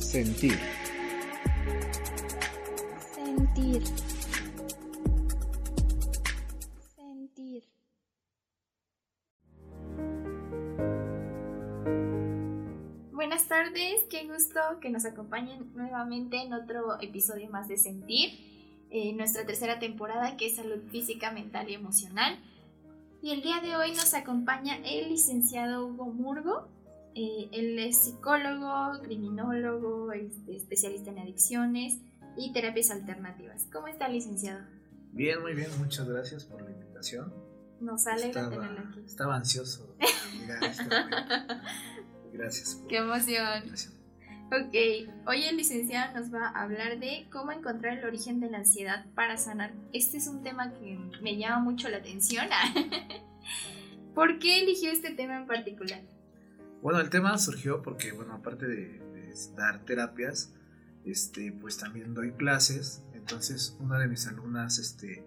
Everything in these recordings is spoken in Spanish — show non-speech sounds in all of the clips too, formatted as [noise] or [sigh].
Sentir. Sentir. Sentir. Buenas tardes, qué gusto que nos acompañen nuevamente en otro episodio más de Sentir, eh, nuestra tercera temporada que es salud física, mental y emocional. Y el día de hoy nos acompaña el licenciado Hugo Murgo. Eh, él es psicólogo, criminólogo, este, especialista en adicciones y terapias alternativas. ¿Cómo está, licenciado? Bien, muy bien, muchas gracias por la invitación. Nos alegra estaba, tenerlo aquí. Estaba ansioso de llegar a este. Gracias. Por ¡Qué emoción! Ok, hoy el licenciado nos va a hablar de cómo encontrar el origen de la ansiedad para sanar. Este es un tema que me llama mucho la atención. [laughs] ¿Por qué eligió este tema en particular? Bueno, el tema surgió porque, bueno, aparte de, dar terapias, este, pues también doy clases. Entonces, una de mis alumnas, este,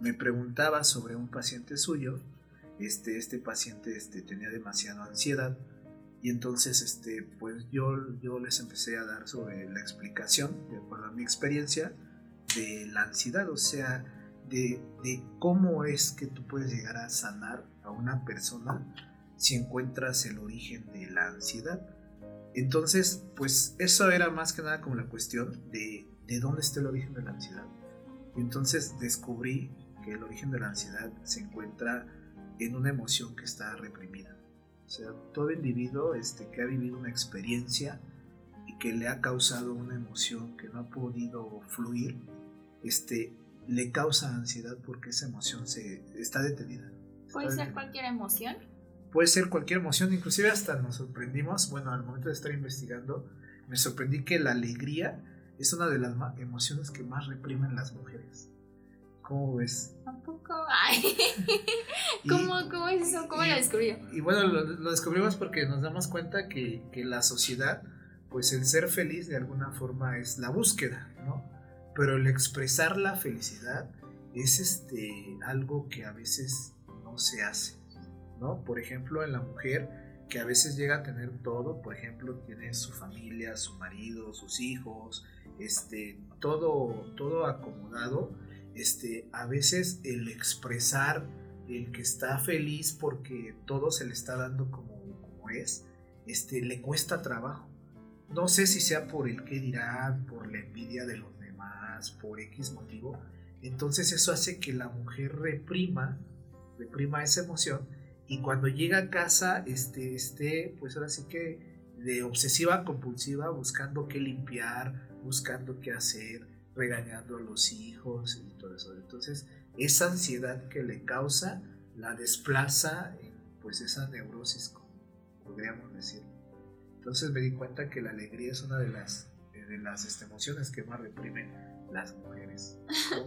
me preguntaba sobre un paciente suyo. Este, este paciente, este, tenía demasiada ansiedad. Y entonces, este, pues yo, yo les empecé a dar sobre la explicación, de acuerdo a mi experiencia, de la ansiedad, o sea, de, de cómo es que tú puedes llegar a sanar a una persona si encuentras el origen de la ansiedad. Entonces, pues eso era más que nada como la cuestión de, de dónde está el origen de la ansiedad. Y entonces descubrí que el origen de la ansiedad se encuentra en una emoción que está reprimida. O sea, todo individuo este, que ha vivido una experiencia y que le ha causado una emoción que no ha podido fluir, este, le causa ansiedad porque esa emoción se está detenida. Está ¿Puede ser cualquier emoción? Puede ser cualquier emoción, inclusive hasta nos sorprendimos, bueno, al momento de estar investigando, me sorprendí que la alegría es una de las emociones que más reprimen las mujeres. ¿Cómo ves? Tampoco. Ay. [laughs] Y- ¿Cómo, ¿Cómo es eso? ¿Cómo y- lo descubrió? Y bueno, lo, lo descubrimos porque nos damos cuenta que, que la sociedad, pues el ser feliz de alguna forma es la búsqueda, ¿no? Pero el expresar la felicidad es este, algo que a veces no se hace, ¿no? Por ejemplo, en la mujer que a veces llega a tener todo, por ejemplo, tiene su familia, su marido, sus hijos, este, todo, todo acomodado, este, a veces el expresar el que está feliz porque todo se le está dando como, como es, este, le cuesta trabajo. No sé si sea por el que dirán, por la envidia de los demás, por X motivo. Entonces eso hace que la mujer reprima, reprima esa emoción y cuando llega a casa este, esté, pues ahora sí que de obsesiva compulsiva, buscando qué limpiar, buscando qué hacer, regañando a los hijos y todo eso. Entonces esa ansiedad que le causa la desplaza en pues esa neurosis, como podríamos decir. Entonces me di cuenta que la alegría es una de las, de las este, emociones que más reprimen las mujeres. [laughs]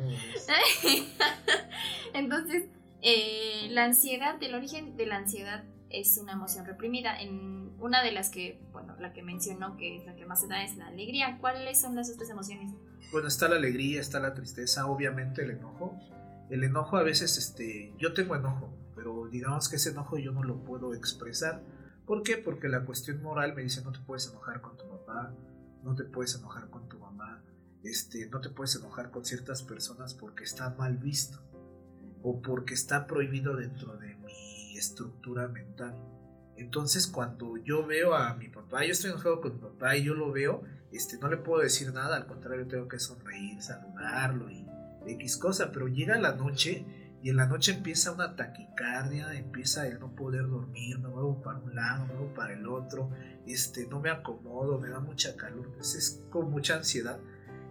[laughs] Entonces, eh, la ansiedad, el origen de la ansiedad es una emoción reprimida. En una de las que, bueno, la que mencionó que es la que más se da es la alegría. ¿Cuáles son las otras emociones? Bueno, está la alegría, está la tristeza, obviamente el enojo. El enojo a veces, este, yo tengo enojo, pero digamos que ese enojo yo no lo puedo expresar. ¿Por qué? Porque la cuestión moral me dice no te puedes enojar con tu papá, no te puedes enojar con tu mamá, este, no te puedes enojar con ciertas personas porque está mal visto o porque está prohibido dentro de mi estructura mental. Entonces cuando yo veo a mi papá, yo estoy enojado con mi papá y yo lo veo, este, no le puedo decir nada, al contrario tengo que sonreír, saludarlo y X cosa, pero llega la noche y en la noche empieza una taquicardia, empieza el no poder dormir, me muevo para un lado, me muevo para el otro, este, no me acomodo, me da mucha calor, pues es con mucha ansiedad.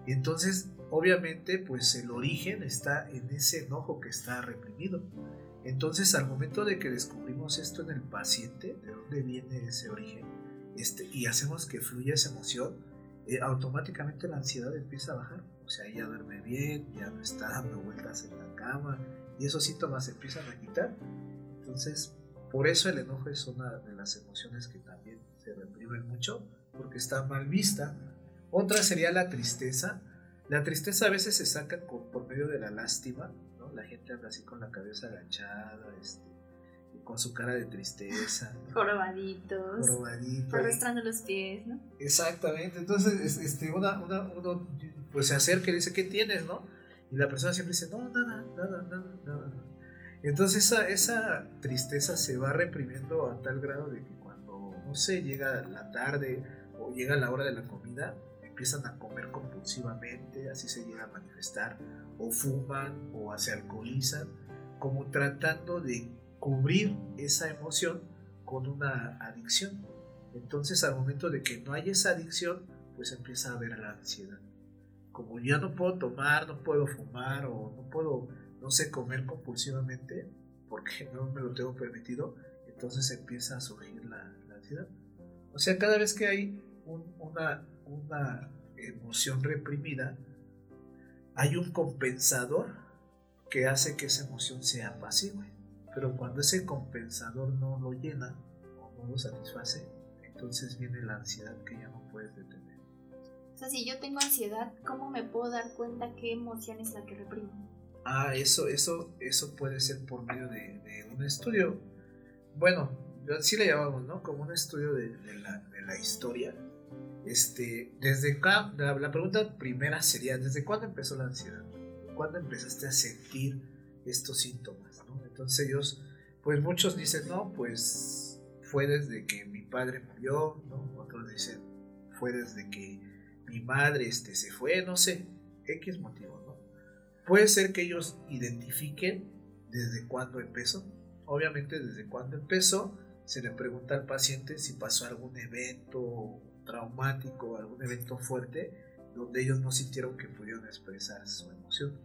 Entonces, obviamente, pues el origen está en ese enojo que está reprimido. Entonces, al momento de que descubrimos esto en el paciente, de dónde viene ese origen, este, y hacemos que fluya esa emoción, eh, automáticamente la ansiedad empieza a bajar. O sea, ya duerme bien, ya no está dando vueltas en la cama, y esos síntomas se empiezan a quitar. Entonces, por eso el enojo es una de las emociones que también se reprimen mucho, porque está mal vista. Otra sería la tristeza. La tristeza a veces se saca con- por medio de la lástima, ¿no? La gente anda así con la cabeza agachada, este, y con su cara de tristeza. [laughs] Jorobaditos. Jorobaditos. Arrastrando los pies, ¿no? Exactamente. Entonces, este, una, una, uno pues se acerca y dice, ¿qué tienes, no? Y la persona siempre dice, no, nada, nada, nada, nada. Entonces esa, esa tristeza se va reprimiendo a tal grado de que cuando, no sé, llega la tarde o llega la hora de la comida, empiezan a comer compulsivamente, así se llega a manifestar, o fuman o se alcoholizan, como tratando de cubrir esa emoción con una adicción. Entonces al momento de que no hay esa adicción, pues empieza a haber la ansiedad. Como ya no puedo tomar, no puedo fumar o no puedo, no sé, comer compulsivamente, porque [laughs] no me lo tengo permitido, entonces empieza a surgir la, ansiedad. O sea, cada vez que hay una, una emoción reprimida, hay un compensador que hace que esa emoción sea apacible. Pero cuando ese compensador no lo llena o no lo satisface, entonces viene la ansiedad que ya no puedes detener. O sea, si yo tengo ansiedad, ¿cómo me puedo dar cuenta qué emoción es la que reprimo? Ah, eso, eso, eso puede ser por medio de, un estudio. Bueno, así le llamamos, ¿no? Como un estudio de, la, de la historia este, desde la, la, pregunta primera sería, ¿desde cuándo empezó la ansiedad? ¿Cuándo empezaste a sentir estos síntomas? Entonces ellos, pues muchos dicen, no, pues fue desde que mi padre murió, ¿no? Otros dicen, fue desde que mi madre este, se fue, no sé, X motivo, ¿no? Puede ser que ellos identifiquen desde cuándo empezó. Obviamente desde cuándo empezó, se le pregunta al paciente si pasó algún evento traumático, algún evento fuerte, donde ellos no sintieron que pudieron expresar su emoción.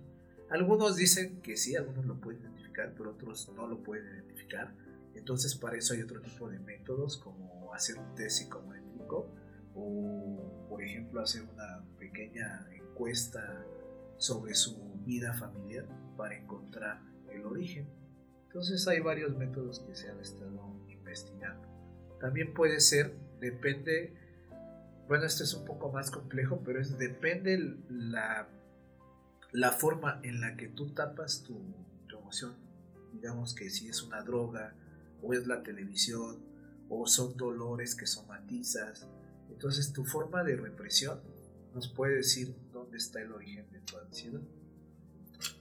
Algunos dicen que sí, algunos lo pueden identificar, pero otros no lo pueden identificar. Entonces para eso hay otro tipo de métodos como hacer un test psicométrico o por ejemplo hacer una pequeña encuesta sobre su vida familiar para encontrar el origen. Entonces hay varios métodos que se han estado investigando. También puede ser, depende bueno, esto es un poco más complejo, pero es depende la, la forma en la que tú tapas tu, emoción. Digamos que si es una droga, o es la televisión, o son dolores que somatizas. Entonces tu forma de represión nos puede decir dónde está el origen de tu ansiedad.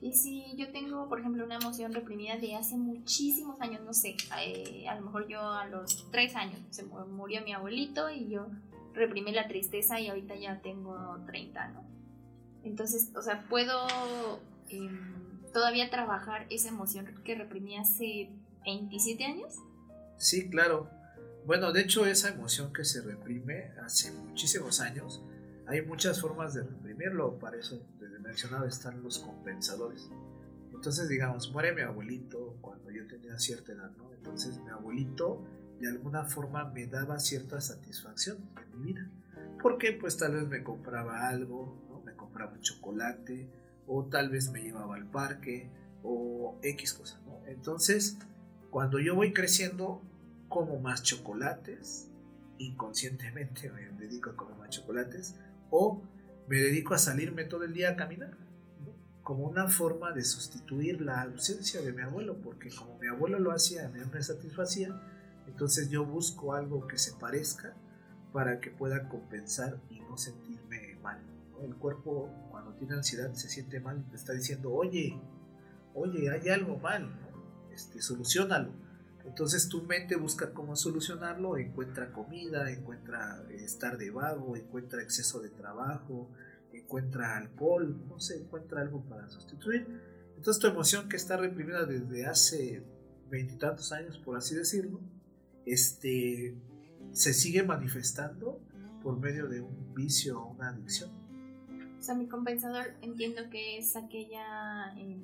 Y si yo tengo, por ejemplo, una emoción reprimida de hace muchísimos años, no sé, eh, a lo mejor yo a los tres años se murió mi abuelito y yo reprimí la tristeza y ahorita ya tengo 30, ¿no? Entonces, o sea, puedo em, todavía trabajar esa emoción que reprimí hace 27 años. Sí, claro. Bueno, de hecho, esa emoción que se reprime hace muchísimos años, hay muchas formas de reprimirlo. Para eso, desde mencionado, están los compensadores. Entonces, digamos, muere mi abuelito cuando yo tenía cierta edad, ¿no? Entonces, mi abuelito de alguna forma me daba cierta satisfacción en mi vida. Porque pues tal vez me compraba algo, ¿no? me compraba un chocolate, o tal vez me llevaba al parque, o X cosas. ¿no? Entonces, cuando yo voy creciendo, como más chocolates, inconscientemente me dedico a comer más chocolates, o me dedico a salirme todo el día a caminar, como una forma de sustituir la ausencia de mi abuelo, porque como mi abuelo lo hacía, a mí me satisfacía, entonces yo busco algo que se parezca para que pueda compensar y no sentirme mal. El cuerpo cuando tiene ansiedad se siente mal y te está diciendo, oye, oye, hay algo mal, ¿no? este, solucionalo. Entonces tu mente busca cómo solucionarlo, encuentra comida, encuentra estar de vago, encuentra exceso de trabajo, encuentra alcohol, no sé, encuentra algo para sustituir. Entonces tu emoción que está reprimida desde hace veintitantos años, por así decirlo, este, se sigue manifestando por medio de un vicio o una adicción. O sea, mi compensador entiendo que es aquella eh,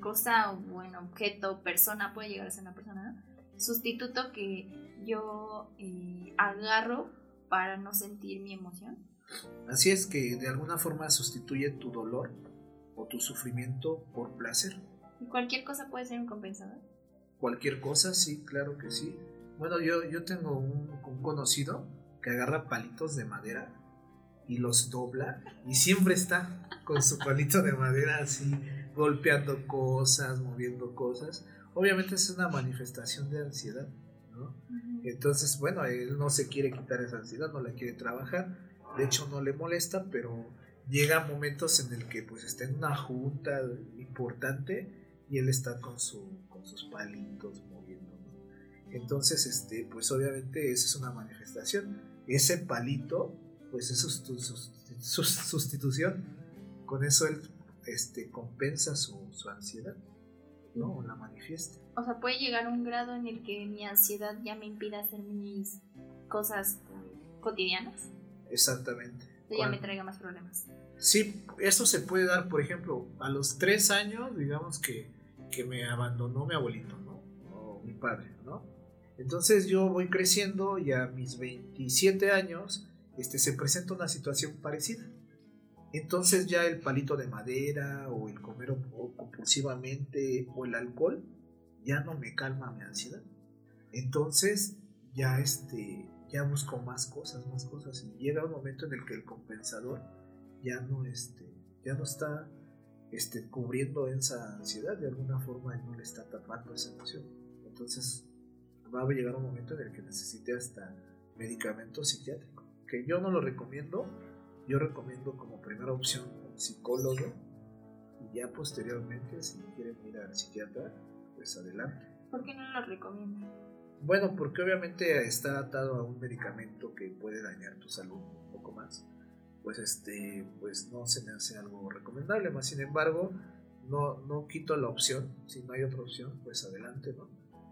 cosa, bueno, objeto, persona, puede llegar a ser una persona, sustituto que yo eh, agarro para no sentir mi emoción. Así es que de alguna forma sustituye tu dolor o tu sufrimiento por placer. ¿Y cualquier cosa puede ser un compensador? Cualquier cosa, sí, claro que sí. Bueno, yo, yo tengo un, conocido que agarra palitos de madera y los dobla y siempre está con su palito de madera así golpeando cosas, moviendo cosas. obviamente es una manifestación de ansiedad, ¿no? Entonces, bueno, él no se quiere quitar esa ansiedad, no la quiere trabajar, de hecho no le molesta, pero llega momentos en el que pues está en una junta importante y él está con, su, con sus palitos moviendo. Entonces, este, pues obviamente esa es una manifestación. Ese palito, pues es su, sustitución. Con eso él este, compensa su, su ansiedad, ¿no? O la manifiesta. O sea, puede llegar a un grado en el que mi ansiedad ya me impida hacer mis cosas cotidianas. Exactamente. ya me traiga más problemas. Sí, eso se puede dar, por ejemplo, a los tres años, digamos que, que me abandonó mi abuelito, ¿no? O mi padre, ¿no? Entonces yo voy creciendo y a mis 27 años este, se presenta una situación parecida. Entonces ya el palito de madera o el comer compulsivamente o el alcohol ya no me calma mi ansiedad. Entonces ya este ya busco más cosas, más cosas y llega un momento en el que el compensador ya no este ya no está este, cubriendo esa ansiedad de alguna forma no le está tapando esa emoción. Entonces va a llegar un momento en el que necesite hasta medicamento psiquiátrico, que yo no lo recomiendo, yo recomiendo como primera opción un psicólogo y ya posteriormente si quieren ir al psiquiatra, pues adelante. ¿Por qué no lo recomiendo? Bueno, porque obviamente está atado a un medicamento que puede dañar tu salud un poco más. Pues este, pues no se me hace algo recomendable, más sin embargo, no, no quito la opción, si no hay otra opción, pues adelante, ¿no?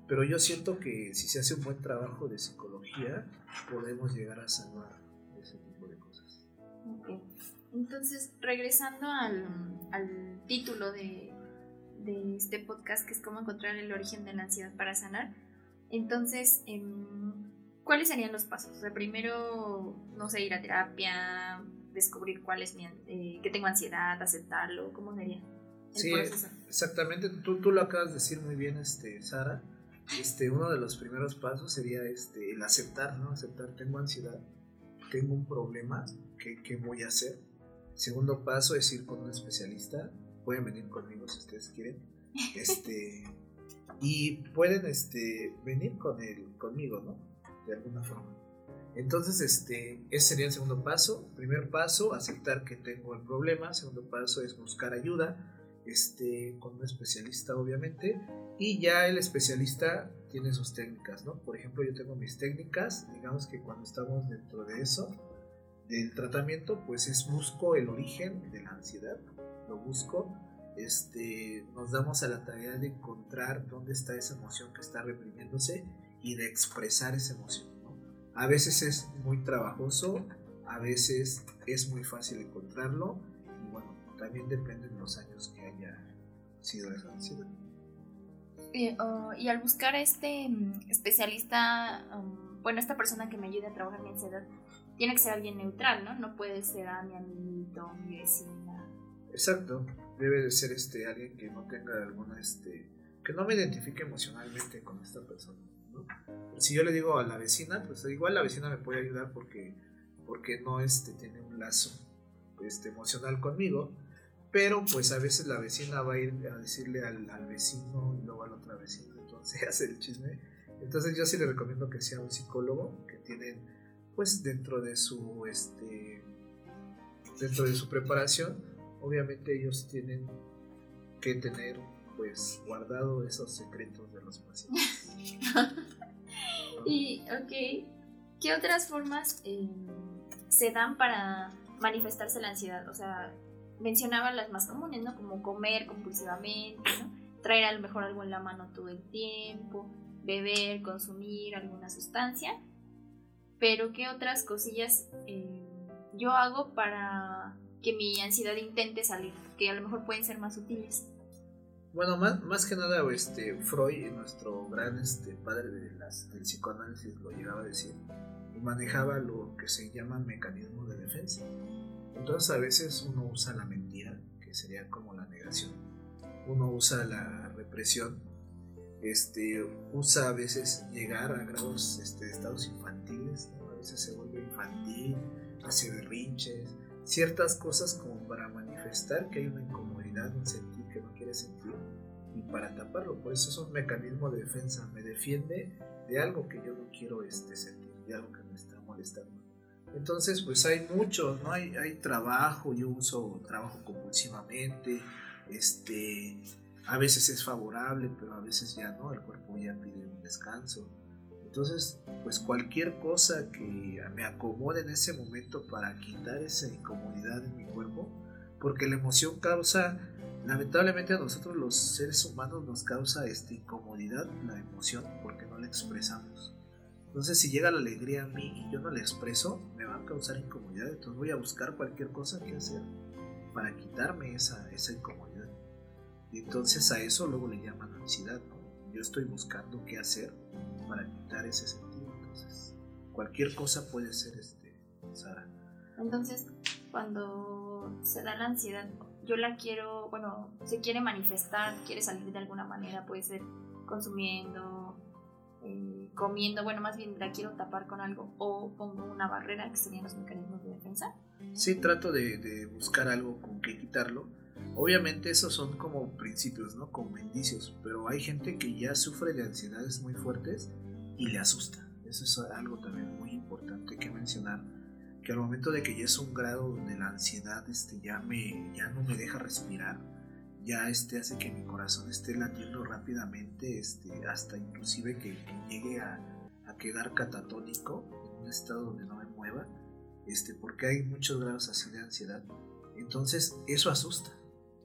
Pero yo siento que si se hace un buen trabajo de psicología, podemos llegar a salvar ese tipo de cosas. Ok. Entonces, regresando al, título de, este podcast, que es cómo encontrar el origen de la ansiedad para sanar, entonces, em, ¿cuáles serían los pasos? O sea, primero, no sé, ir a terapia, descubrir cuál es mi, eh, que tengo ansiedad, aceptarlo, ¿cómo sería? El sí, exactamente. Tú, tú lo acabas de decir muy bien, este, Sara este, uno de los primeros pasos sería este, el aceptar, ¿no? Aceptar, tengo ansiedad, tengo un problema, ¿qué, qué voy a hacer? segundo paso es ir con un especialista, pueden venir conmigo si ustedes quieren, este, y pueden este, venir con él, conmigo, ¿no? De alguna forma. Entonces, este, ese sería el segundo paso. Primer paso, aceptar que tengo el problema. Segundo paso es buscar ayuda este, con un especialista obviamente, y ya el especialista tiene sus técnicas, ¿no? Por ejemplo, yo tengo mis técnicas, digamos que cuando estamos dentro de eso, del tratamiento, pues es busco el origen de la ansiedad, lo busco, este, nos damos a la tarea de encontrar dónde está esa emoción que está reprimiéndose y de expresar esa emoción. A veces es muy trabajoso, a veces es muy fácil encontrarlo y bueno, también depende de los años que sido oh, y al buscar este mm, especialista, um, bueno, esta persona que me ayude a trabajar mi ansiedad, tiene que ser alguien neutral, ¿no? No puede ser a mi amiguito, mi vecina. Exacto, debe de ser este alguien que no tenga alguna, este, que no me identifique emocionalmente con esta persona, ¿no? Si yo le digo a la vecina, pues igual la vecina me puede ayudar porque, porque no este, tiene un lazo este, emocional conmigo, pero pues a veces la vecina va a ir a decirle al, vecino y luego al otro vecino, entonces [laughs] hace el chisme. Entonces yo sí le recomiendo que sea un psicólogo que tienen pues dentro de su este dentro de su preparación, obviamente ellos tienen que tener pues guardado esos secretos de los pacientes. [laughs] y ok, ¿qué otras formas eh, se dan para manifestarse la ansiedad? O sea, mencionaba las más comunes, ¿no? Como comer compulsivamente, ¿no? Traer a lo mejor algo en la mano todo el tiempo, beber, consumir alguna sustancia. Pero ¿qué otras cosillas eh, yo hago para que mi ansiedad intente salir? Que a lo mejor pueden ser más útiles. Bueno, más, más que nada, este, Freud, nuestro gran este, padre de las, del psicoanálisis, lo llegaba a decir, y manejaba lo que se llama mecanismo de defensa. Entonces a veces uno usa la mentira, que sería como la negación. Uno usa la represión. Este, usa a veces llegar a grados este, de estados infantiles. A veces se vuelve infantil, hace berrinches, ciertas cosas como para manifestar que hay una incomodidad, un sentir que no quiere sentir para taparlo. Por eso es un mecanismo de defensa. Me defiende de algo que yo no quiero este, sentir, de algo que me está molestando. Entonces, pues hay muchos, ¿no? Hay, hay trabajo, yo uso trabajo compulsivamente, este, a veces es favorable, pero a veces ya no, el cuerpo ya pide un descanso. Entonces, pues cualquier cosa que me acomode en ese momento para quitar esa incomodidad en mi cuerpo, porque la emoción causa, lamentablemente a nosotros los seres humanos nos causa esta incomodidad, la emoción, porque no la expresamos. Entonces, si llega la alegría a mí y yo no la expreso, me va a causar incomodidad. Entonces, voy a buscar cualquier cosa que hacer para quitarme esa, esa incomodidad. Y entonces a eso luego le llaman ansiedad. Yo estoy buscando qué hacer para quitar ese sentido. Entonces, cualquier cosa puede ser este, Sara. Entonces, cuando se da la ansiedad, yo la quiero, bueno, se quiere manifestar, quiere salir de alguna manera, puede ser consumiendo, eh, comiendo, bueno, más bien la quiero tapar con algo o pongo una barrera que serían los mecanismos de defensa. Sí, trato de, de buscar algo con que quitarlo. Obviamente esos son como principios, ¿no? Como indicios, pero hay gente que ya sufre de ansiedades muy fuertes y le asusta. Eso es algo también muy importante que mencionar, que al momento de que ya es un grado donde la ansiedad este, ya, me, ya no me deja respirar, ya este, hace que mi corazón esté latiendo rápidamente, este, hasta inclusive que, llegue a, a, quedar catatónico, en un estado donde no me mueva, este, porque hay muchos grados así de ansiedad. Entonces eso asusta.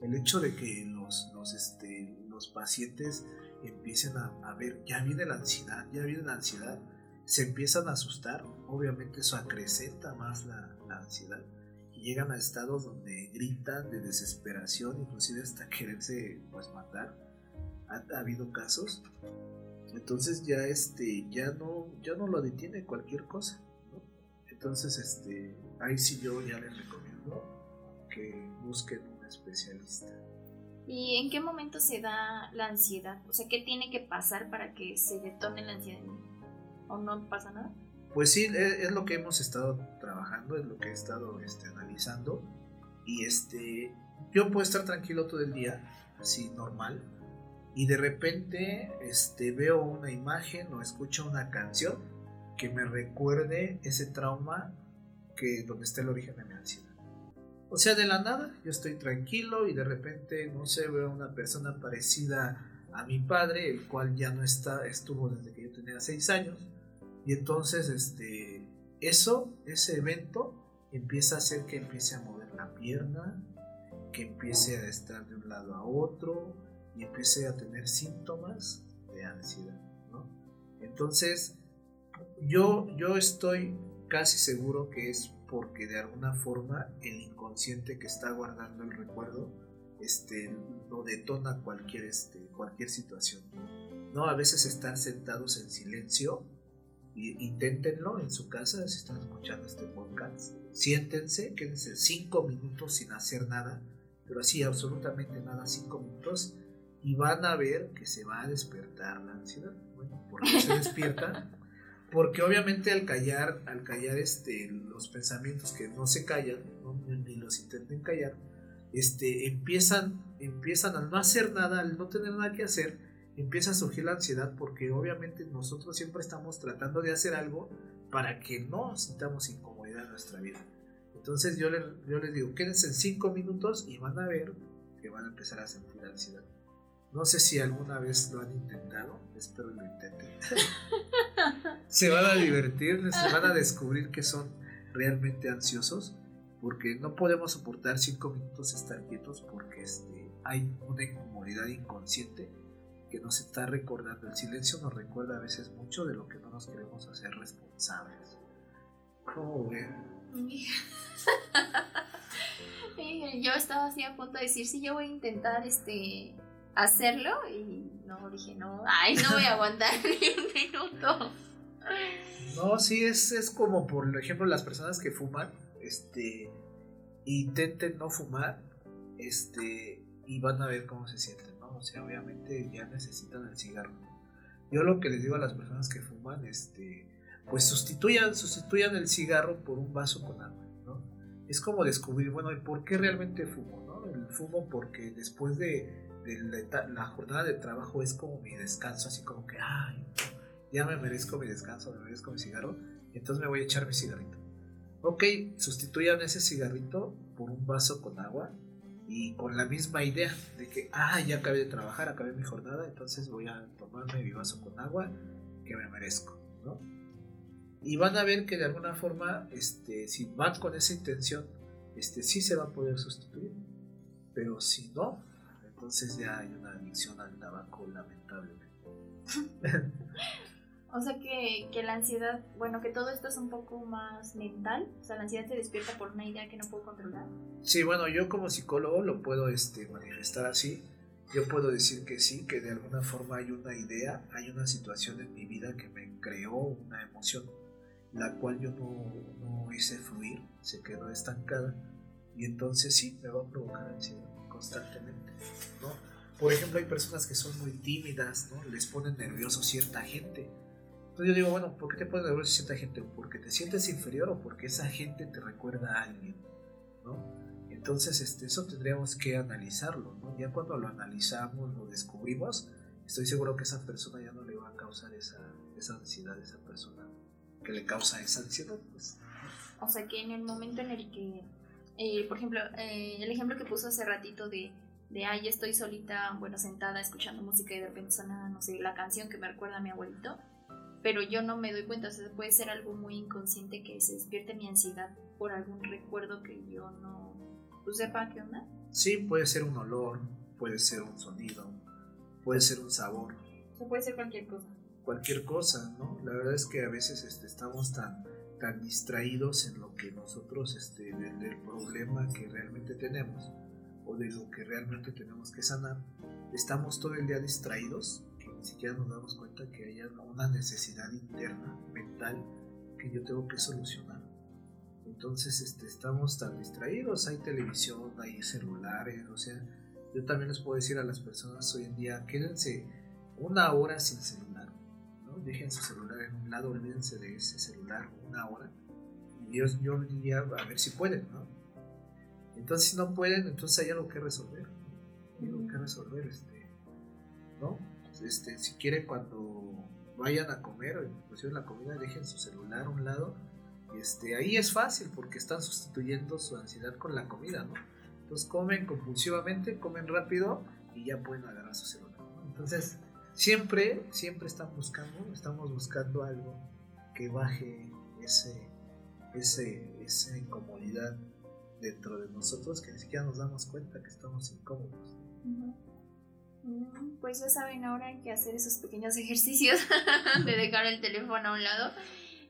El hecho de que los, los, este, los pacientes empiecen a, ver, ya viene la ansiedad, ya viene la ansiedad, se empiezan a asustar, obviamente eso acrecenta más la, ansiedad y llegan a estados donde gritan de desesperación, inclusive hasta [laughs] quererse pues matar. Ha, habido casos. Entonces ya este ya no ya no lo detiene cualquier cosa. Entonces este ahí sí yo ya les recomiendo que busquen un especialista. ¿Y en qué momento se da la ansiedad? O sea, ¿qué tiene que pasar para que se detone la ansiedad? ¿O no pasa nada? Pues sí, e, es, lo que hemos estado trabajando, es lo que he estado este, analizando. Y este, yo puedo estar tranquilo todo el día, así normal, y de repente este, veo una imagen o escucho una canción que me recuerde ese trauma que donde está el origen de mi ansiedad. O sea, de la nada, yo estoy tranquilo y de repente, no sé, veo una persona parecida a mi padre, el cual ya no está, estuvo desde que yo tenía seis años. Y entonces, este, eso, ese evento, empieza a hacer que empiece a mover la pierna, que empiece a estar de un lado a otro y empiece a tener síntomas de ansiedad. Entonces, yo, yo estoy casi seguro que es porque de alguna forma el inconsciente que está guardando el recuerdo este, lo detona cualquier, este, cualquier situación. ¿no? A veces están sentados en silencio, inténtenlo en su casa si están escuchando este podcast. Siéntense, quédense cinco minutos sin hacer nada, pero así absolutamente nada, cinco minutos, y van a ver que se va a despertar la ansiedad. Bueno, porque se despierta [laughs] porque obviamente al callar, al callar este, los pensamientos que no se callan, ni los intenten callar, este, empiezan, empiezan al no hacer nada, al no tener nada que hacer, empieza a surgir la ansiedad porque obviamente nosotros siempre estamos tratando de hacer algo para que no sintamos incomodidad en nuestra vida. Entonces yo les, yo les digo, quédense en cinco minutos y van a ver que van a empezar a sentir ansiedad. No sé si alguna vez lo han intentado, espero lo intenten. [laughs] se van a divertir, se van a descubrir que son realmente ansiosos, porque no podemos soportar cinco minutos estar quietos porque este, hay una incomodidad inconsciente que nos está recordando. El silencio nos recuerda a veces mucho de lo que no nos queremos hacer responsables. ¿Cómo [laughs] yo estaba así a punto de decir, si yo voy a intentar este hacerlo y no, dije, no, ay, no voy a aguantar [laughs] ni un minuto. No, sí, es, es como por ejemplo las personas que fuman, este, intenten no fumar, este, y van a ver cómo se sienten, O sea, obviamente ya necesitan el cigarro. Yo lo que les digo a las personas que fuman, este, pues sustituyan, sustituyan el cigarro por un vaso con agua, ¿no? Es como descubrir, bueno, ¿y por qué realmente fumo, no? El fumo porque después de la, jornada de trabajo es como mi descanso, así como que, ay, ya me merezco mi descanso, me merezco mi cigarro, entonces me voy a echar mi cigarrito. Ok, sustituyan ese cigarrito por un vaso con agua y con la misma idea de que, ah, ya acabé de trabajar, acabé mi jornada, entonces voy a tomarme mi vaso con agua que me merezco, ¿no? Y van a ver que de alguna forma, este, si van con esa intención, este, sí se va a poder sustituir, pero si no, entonces ya hay una adicción al tabaco, lamentablemente. [laughs] O sea que, que, la ansiedad, bueno, que todo esto es un poco más mental, o sea, la ansiedad se despierta por una idea que no puedo controlar. Sí, bueno, yo como psicólogo lo puedo este, manifestar así. Yo puedo decir que sí, que de alguna forma hay una idea, hay una situación en mi vida que me creó una emoción, la cual yo no, no hice fluir, se quedó estancada, y entonces sí, me va a provocar ansiedad constantemente, ¿no? Por ejemplo, hay personas que son muy tímidas, ¿no? Les ponen nervioso cierta gente entonces yo digo, bueno, ¿por qué te pones nervioso cierta gente? ¿Porque te sientes inferior o porque esa gente te recuerda a alguien? ¿no? Entonces este, eso tendríamos que analizarlo, ¿no? Ya cuando lo analizamos, lo descubrimos, estoy seguro que esa persona ya no le va a causar esa, esa ansiedad, esa persona que le causa esa ansiedad. Pues. O sea que en el momento en el que, eh, por ejemplo, eh, el ejemplo que puso hace ratito de, de, ay, estoy solita, bueno, sentada escuchando música y de repente suena, no sé, la canción que me recuerda a mi abuelito, pero yo no me doy cuenta, o sea, puede ser algo muy inconsciente que se despierte mi ansiedad por algún recuerdo que yo no ¿tú sepa qué onda. Sí, puede ser un olor, puede ser un sonido, puede ser un sabor. O puede ser cualquier cosa. Cualquier cosa, ¿no? La verdad es que a veces este, estamos tan, tan distraídos en lo que nosotros, este, del problema que realmente tenemos o de lo que realmente tenemos que sanar. Estamos todo el día distraídos ni siquiera nos damos cuenta que hay una necesidad interna, mental, que yo tengo que solucionar. Entonces este, estamos tan distraídos, hay televisión, hay celulares, o sea, yo también les puedo decir a las personas hoy en día, quédense una hora sin celular, ¿no? dejen su celular en un lado, olvídense de ese celular una hora, y yo, yo diría a ver si pueden, ¿no? Entonces si no pueden, entonces hay algo que resolver, hay algo que resolver, este, ¿no? Este, si quieren cuando vayan a comer o inclusive la comida dejen su celular a un lado este, ahí es fácil porque están sustituyendo su ansiedad con la comida, ¿no? Entonces comen compulsivamente, comen rápido y ya pueden agarrar su celular, Entonces siempre, siempre están buscando, estamos buscando algo que baje ese, ese, esa incomodidad dentro de nosotros que ni siquiera nos damos cuenta que estamos incómodos. Pues ya saben ahora hay que hacer esos pequeños [laughs] ejercicios [laughs] de dejar el teléfono a un lado,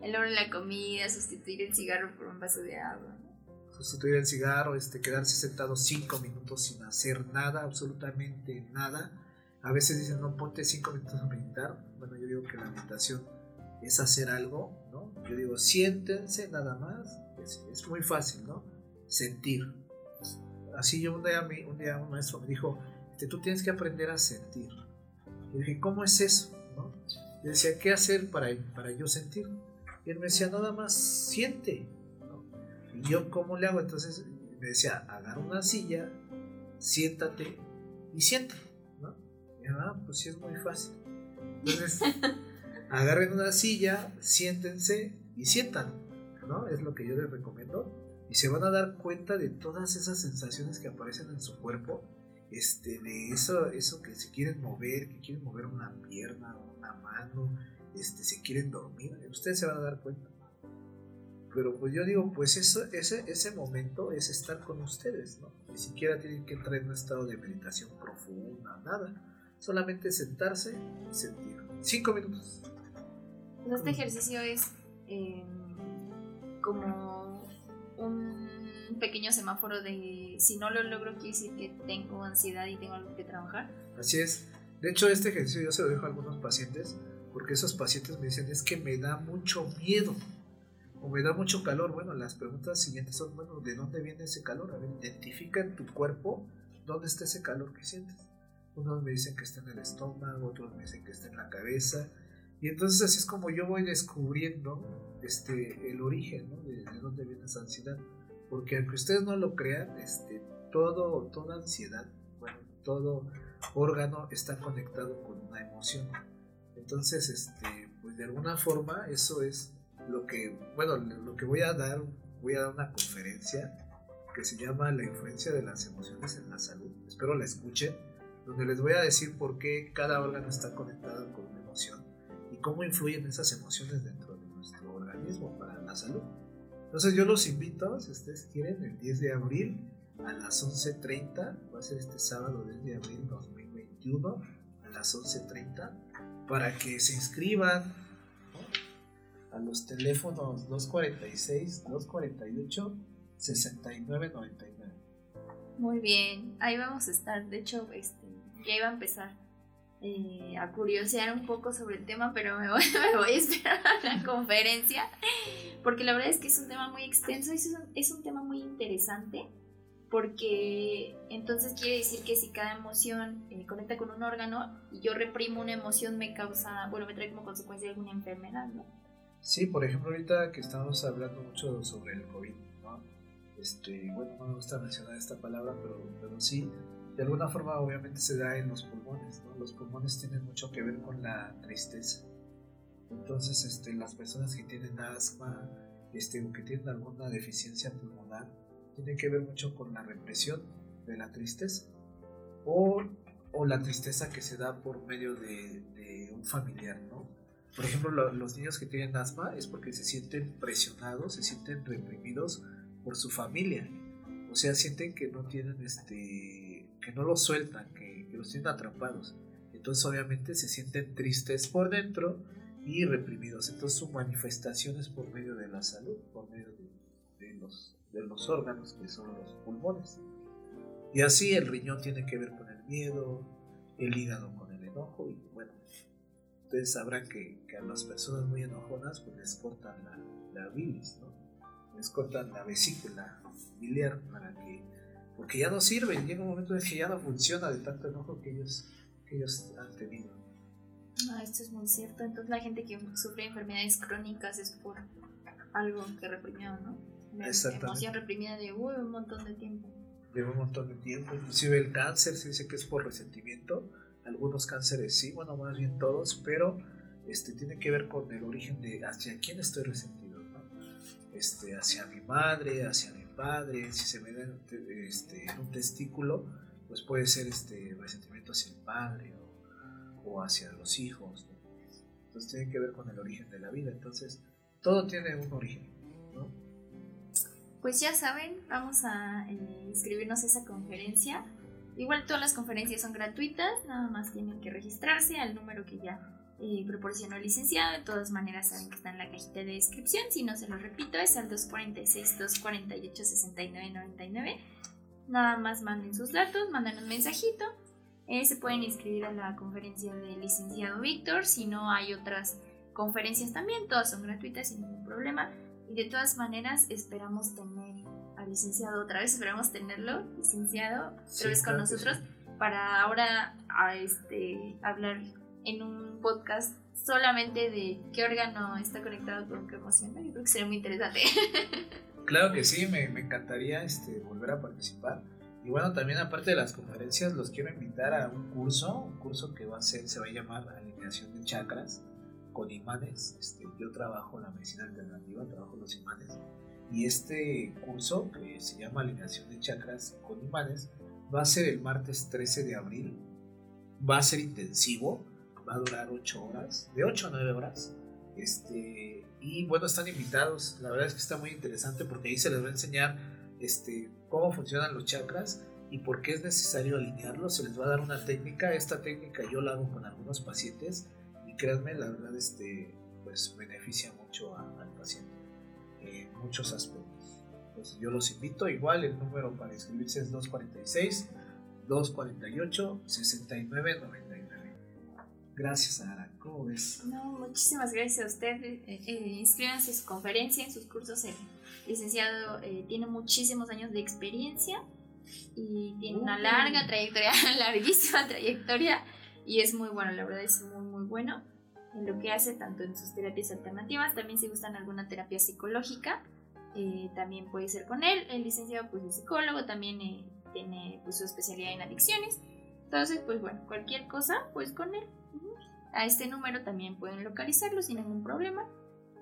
el hora de la comida, sustituir el cigarro por un vaso de agua. Sustituir el cigarro, este, quedarse sentado cinco minutos sin hacer nada, absolutamente nada. A veces dicen, no, ponte cinco minutos a meditar. Bueno, yo digo que la meditación es hacer algo, ¿no? Yo digo, siéntense nada más. Es, es muy fácil, ¿no? Sentir. Así yo un día, un día un maestro me dijo, tú tienes que aprender a sentir. Y dije, ¿cómo es eso? ¿No? Y decía, ¿qué hacer para, para yo sentir? Y él me decía, nada más siente. Y yo, ¿cómo le hago? Entonces me decía, agarra una silla, siéntate y sienta. ¿no? Y ah, pues sí es muy fácil. Entonces, [laughs] agarren una silla, siéntense y sientan. ¿no? Es lo que yo les recomiendo. Y se van a dar cuenta de todas esas sensaciones que aparecen en su cuerpo este, de eso, eso que se quieren mover, que quieren mover una pierna, una mano, este, se quieren dormir, ustedes se van a dar cuenta. Pero pues yo digo, pues eso, ese, ese momento es estar con ustedes, ¿no? Ni siquiera tienen que entrar en un estado de meditación profunda, nada. Solamente sentarse y sentir. Cinco minutos. Este ejercicio es eh, como un pequeño semáforo de si no lo logro quiere decir que tengo ansiedad y tengo algo que trabajar. Así es. De hecho, este ejercicio yo se lo dejo a algunos pacientes porque esos pacientes me dicen es que me da mucho miedo o me da mucho calor. Bueno, las preguntas siguientes son, bueno, ¿de dónde viene ese calor? A ver, identifica en tu cuerpo dónde está ese calor que sientes. Unos me dicen que está en el estómago, otros me dicen que está en la cabeza. Y entonces así es como yo voy descubriendo este, el origen de, de dónde viene esa ansiedad. Porque aunque ustedes no lo crean, este, todo, toda ansiedad, bueno, todo, órgano está conectado con una emoción. Entonces, este, pues de alguna forma eso es lo que, bueno, lo que voy a dar, voy a dar una conferencia que se llama La influencia de las emociones en la salud. Espero la escuchen, donde les voy a decir por qué cada órgano está conectado con una emoción y cómo influyen esas emociones dentro de nuestro organismo para la salud. Entonces yo los invito, si ustedes quieren, el 10 de abril a las 11.30, va a ser este sábado 10 de abril 2021 a las 11.30, para que se inscriban a los teléfonos 246, 248, 6999. Muy bien, ahí vamos a estar. De hecho, este, ya iba a empezar eh, a curiosear un poco sobre el tema, pero me voy, [laughs] me voy a esperar a la conferencia, porque la verdad es que es un tema muy extenso, es un, es un tema muy interesante, porque entonces quiere decir que si cada emoción eh, conecta con un órgano y yo reprimo una emoción me causa, bueno, me trae como consecuencia alguna enfermedad, ¿no? Sí, por ejemplo, ahorita que estamos hablando mucho sobre el COVID, ¿no? Este, bueno, no me gusta mencionar esta palabra, pero, pero sí, de alguna forma obviamente se da en los pulmones, ¿no? Los pulmones tienen mucho que ver con la tristeza. Entonces, este, las personas que tienen asma, este, o que tienen alguna deficiencia pulmonar, tienen que ver mucho con la represión de la tristeza o, o la tristeza que se da por medio de, un familiar, ¿no? Por ejemplo, lo, los niños que tienen asma es porque se sienten presionados, se sienten reprimidos por su familia. O sea, sienten que no tienen este que no los sueltan, que, que, los tienen atrapados. Entonces obviamente se sienten tristes por dentro y reprimidos. Entonces su manifestación es por medio de la salud, por medio de, de, los, de los órganos que son los pulmones. Y así el riñón tiene que ver con el miedo, el hígado con el enojo y bueno, ustedes sabrán que, que a las personas muy enojonas pues les cortan la, la bilis, ¿no? les cortan la vesícula biliar para que porque ya no sirve, llega un momento en que ya no funciona de tanto enojo que ellos, que ellos han tenido. Ah, esto es muy cierto. Entonces la gente que sufre enfermedades crónicas es por algo que reprimió, ¿no? Una emoción reprimida de uy, un montón de tiempo. De un montón de tiempo. Inclusive el cáncer se dice que es por resentimiento. Algunos cánceres sí, bueno, más bien todos, pero este, tiene que ver con el origen de hacia quién estoy resentido, ¿no? Este, hacia mi madre, hacia mi padre, si se me da este, un testículo, pues puede ser este resentimiento hacia el padre o, hacia los hijos. Entonces tiene que ver con el origen de la vida. Entonces, todo tiene un origen. ¿no? Pues ya saben, vamos a eh, inscribirnos a esa conferencia. Igual todas las conferencias son gratuitas, nada más tienen que registrarse al número que ya eh, proporcionó el licenciado. De todas maneras, saben que está en la cajita de descripción. Si no se lo repito, es al 246-248-6999. Nada más manden sus datos, manden un mensajito. Eh, se pueden inscribir a la conferencia del licenciado Víctor. Si no, hay otras conferencias también. Todas son gratuitas sin ningún problema. Y de todas maneras, esperamos tener al licenciado otra vez. Esperamos tenerlo, licenciado, otra Sí, vez con claro nosotros. sí. Para ahora a este, hablar en un podcast solamente de qué órgano está conectado con qué emoción. Yo creo que sería muy interesante. [laughs] Claro que sí, me, me encantaría este, volver a participar. Y bueno, también aparte de las conferencias, los quiero invitar a un curso, un curso que va a ser, se va a llamar Alineación de Chakras con imanes. Este, yo trabajo la medicina alternativa, trabajo los imanes. Y este curso, que se llama Alineación de Chakras con imanes, va a ser el martes 13 de abril. Va a ser intensivo, va a durar 8 horas, de 8 a 9 horas. Este, y bueno, están invitados. La verdad es que está muy interesante porque ahí se les va a enseñar este, cómo funcionan los chakras y por qué es necesario alinearlos. Se les va a dar una técnica. Esta técnica yo la hago con algunos pacientes y créanme, la verdad, este, pues beneficia mucho a- al paciente en muchos aspectos. Entonces yo los invito. Igual el número para inscribirse es 246 248 6999. Gracias, Sara. ¿Cómo ves? No, muchísimas gracias a usted. Eh, eh, inscríbanse en su conferencia, en sus cursos. El licenciado eh, tiene muchísimos años de experiencia y tiene una Uy. larga trayectoria, [laughs] larguísima trayectoria y es muy bueno, la verdad es muy muy bueno en lo que hace, tanto en sus terapias alternativas, también si gustan alguna terapia psicológica, eh, también puede ser con él. El licenciado pues es psicólogo, también eh, tiene pues, su especialidad en adicciones Entonces, pues bueno, cualquier cosa, pues con él. A este número también pueden localizarlo sin ningún problema.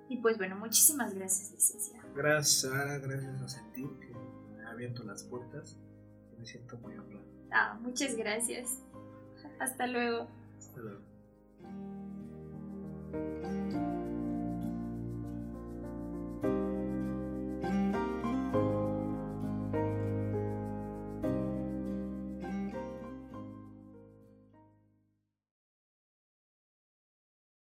Y pues bueno, muchísimas gracias, licenciado. Gracias, Sara, gracias a sentir que me ha abierto las puertas. Me siento muy honrado. Ah, muchas gracias. Hasta luego. Hasta luego.